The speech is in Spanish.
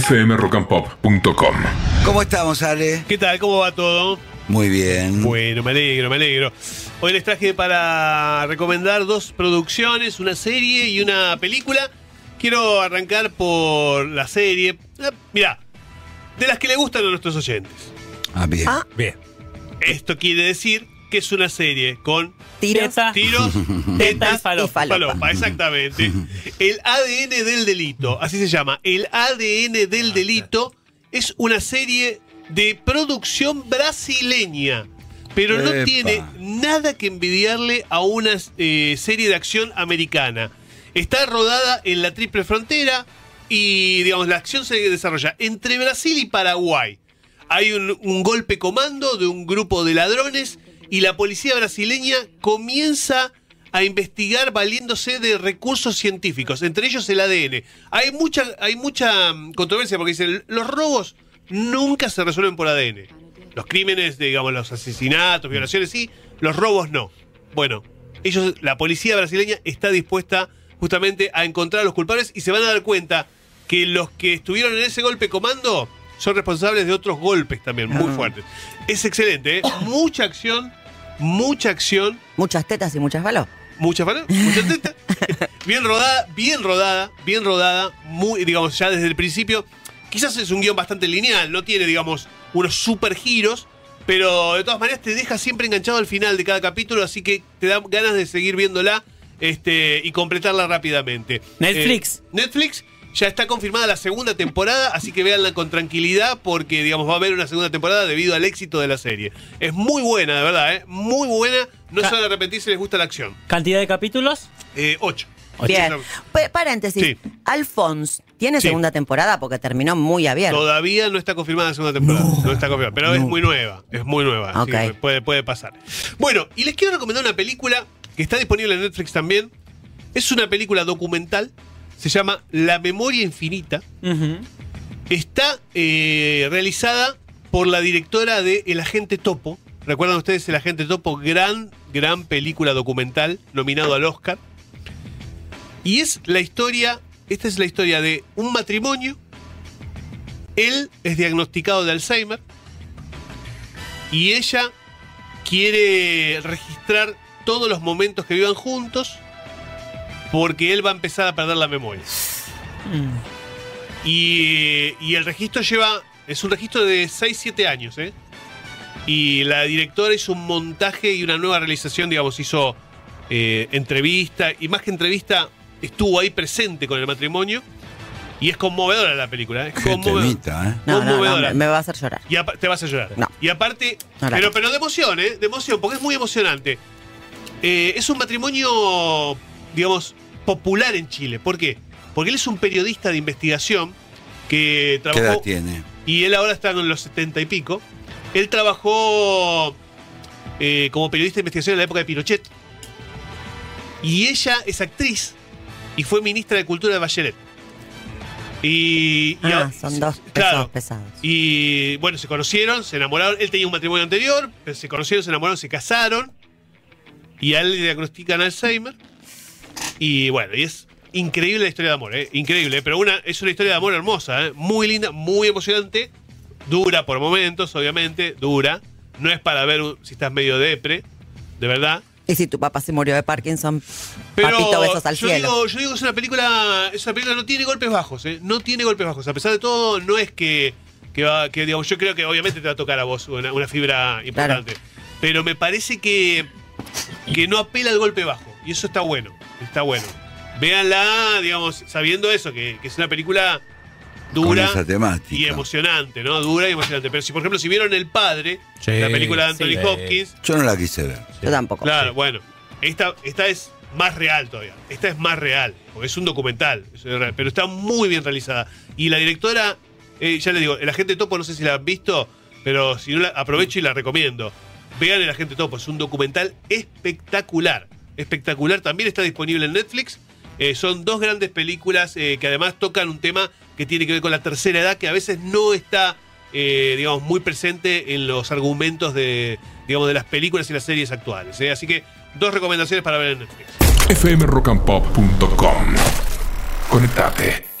fmrockandpop.com. ¿Cómo estamos, Ale? ¿Qué tal? ¿Cómo va todo? Muy bien. Bueno, me alegro, me alegro. Hoy les traje para recomendar dos producciones, una serie y una película. Quiero arrancar por la serie. Ah, Mirá, de las que le gustan a nuestros oyentes. Ah, bien. Ah. Bien. Esto quiere decir que es una serie con Tiros. tiros, tetas y falopa. y falopa, exactamente. El ADN del delito, así se llama. El ADN del delito es una serie de producción brasileña, pero no Epa. tiene nada que envidiarle a una eh, serie de acción americana. Está rodada en la triple frontera y, digamos, la acción se desarrolla entre Brasil y Paraguay. Hay un, un golpe comando de un grupo de ladrones y la policía brasileña comienza a investigar valiéndose de recursos científicos, entre ellos el ADN. Hay mucha, hay mucha mm, controversia porque dicen, los robos nunca se resuelven por ADN. Los crímenes, digamos, los asesinatos, violaciones, sí, los robos no. Bueno, ellos, la policía brasileña está dispuesta justamente a encontrar a los culpables y se van a dar cuenta que los que estuvieron en ese golpe comando son responsables de otros golpes también muy fuertes. Es excelente, ¿eh? mucha acción, mucha acción, Muchas tetas y muchas balas. mucha fana, mucha teta, bien rodada, bien rodada, bien rodada, muy, digamos, ya desde el principio. Quizás es un guion bastante lineal, no tiene, digamos, unos super giros, pero de todas maneras te deja siempre enganchado al final de cada capítulo, así que te da ganas de seguir viéndola este, y completarla rápidamente. Netflix. Eh, Netflix. Ya está confirmada la segunda temporada, así que véanla con tranquilidad porque, digamos, va a haber una segunda temporada debido al éxito de la serie. Es muy buena, de verdad, ¿eh? Muy buena. No se van a arrepentir si les gusta la acción. ¿Cantidad de capítulos? Eh, ocho. Bien. Ocho. Pa- paréntesis. Sí. Alphonse, ¿tiene Sí. segunda temporada? Porque terminó muy abierto. Todavía no está confirmada la segunda temporada. No, está confirmada. Pero es muy nueva. Es muy nueva. así Ok. que puede, puede pasar. Bueno, y les quiero recomendar una película que está disponible en Netflix también. Es una película documental. Se llama La Memoria Infinita. Está eh, realizada por la directora de El Agente Topo. ¿Recuerdan ustedes El Agente Topo? Gran, gran película documental nominado al Oscar. Y es la historia, esta es la historia de un matrimonio. Él es diagnosticado de Alzheimer. Y ella quiere registrar todos los momentos que vivan juntos. Porque él va a empezar a perder la memoria. Y, y el registro lleva. Es un registro de 6-7 años, ¿eh? Y la directora hizo un montaje y una nueva realización, digamos, hizo eh, entrevista. Y más que entrevista, estuvo ahí presente con el matrimonio. Y es conmovedora la película, ¿eh? Es Qué conmovedora. temita, ¿eh? No, no, no, conmovedora. me, me va a hacer llorar. Y te vas a llorar. No. Y aparte, pero, pero de emoción, ¿eh? De emoción, porque es muy emocionante. Eh, es un matrimonio, digamos, popular en Chile. ¿Por qué? Porque él es un periodista de investigación que ¿Qué edad trabajó. tiene? Y él ahora está en los setenta y pico. Él trabajó eh, como periodista de investigación en la época de Pinochet. Y ella es actriz y fue ministra de Cultura de Bachelet. Y, y Ah, a- son dos pesos claro, pesados. y bueno, se conocieron, se enamoraron. Él tenía un matrimonio anterior, pero se conocieron, se enamoraron, se casaron. Y a él le diagnostican Alzheimer. Y bueno, y es increíble la historia de amor, ¿eh? increíble. Pero una, es una historia de amor hermosa, ¿eh? muy linda, muy emocionante. Dura por momentos, obviamente, dura. No es para ver un- si estás medio depre, de verdad. Y si tu papá se murió de Parkinson, Pero papito, besos al yo cielo. Digo, yo digo que es una película, es una película no tiene golpes bajos, ¿eh? no tiene golpes bajos. A pesar de todo, no es que, que, va, que digamos, yo creo que obviamente te va a tocar a vos una, una fibra importante. Pero me parece que, que no apela al golpe bajo. Y eso está bueno, está bueno. Véanla, digamos, sabiendo eso, que, que es una película dura Con esa temática. y emocionante, ¿no? Dura y emocionante. Pero si, por ejemplo, si vieron El Padre, Sí, la película de Anthony sí. Hopkins, Yo no la quise ver. Yo tampoco. Claro, bueno. Esta, esta es más real todavía. Esta es más real. Porque es un documental. es real, pero está muy bien realizada. Y la directora, eh, ya le digo, el agente topo, no sé si la han visto, pero si no la aprovecho y la recomiendo. Vean el agente topo, es un documental espectacular. Espectacular. También está disponible en Netflix. Eh, son dos grandes películas eh, que además tocan un tema que tiene que ver con la tercera edad, que a veces no está, eh, digamos, muy presente en los argumentos de, digamos, de las películas y las series actuales. Así que dos recomendaciones para ver en Netflix. fmrockandpop.com. Conectate.